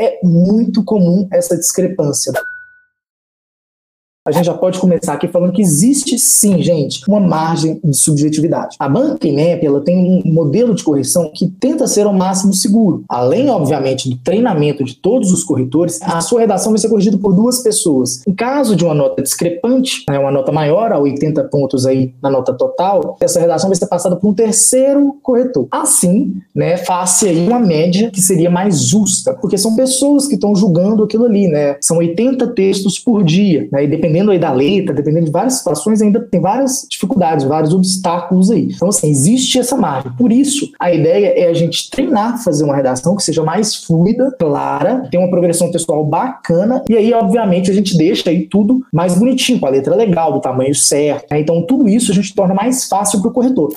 é muito comum essa discrepância a gente já pode começar aqui falando que existe sim, gente, uma margem de subjetividade. A banca INEP ela tem um modelo de correção que tenta ser ao máximo seguro. Além, obviamente, do treinamento de todos os corretores, a sua redação vai ser corrigida por duas pessoas. Em caso de uma nota discrepante, né, uma nota maior a 80 pontos aí na nota total, essa redação vai ser passada por um terceiro corretor. Assim, né, face aí uma média que seria mais justa, porque são pessoas que estão julgando aquilo ali, né? São 80 textos por dia, né? E dependendo aí da letra, dependendo de várias situações, ainda tem várias dificuldades, vários obstáculos aí. Então, assim, existe essa margem. Por isso, a ideia é a gente treinar, fazer uma redação que seja mais fluida, clara, tem uma progressão textual bacana, e aí, obviamente, a gente deixa aí tudo mais bonitinho, com a letra legal, do tamanho certo. Né? Então, tudo isso a gente torna mais fácil para o corretor.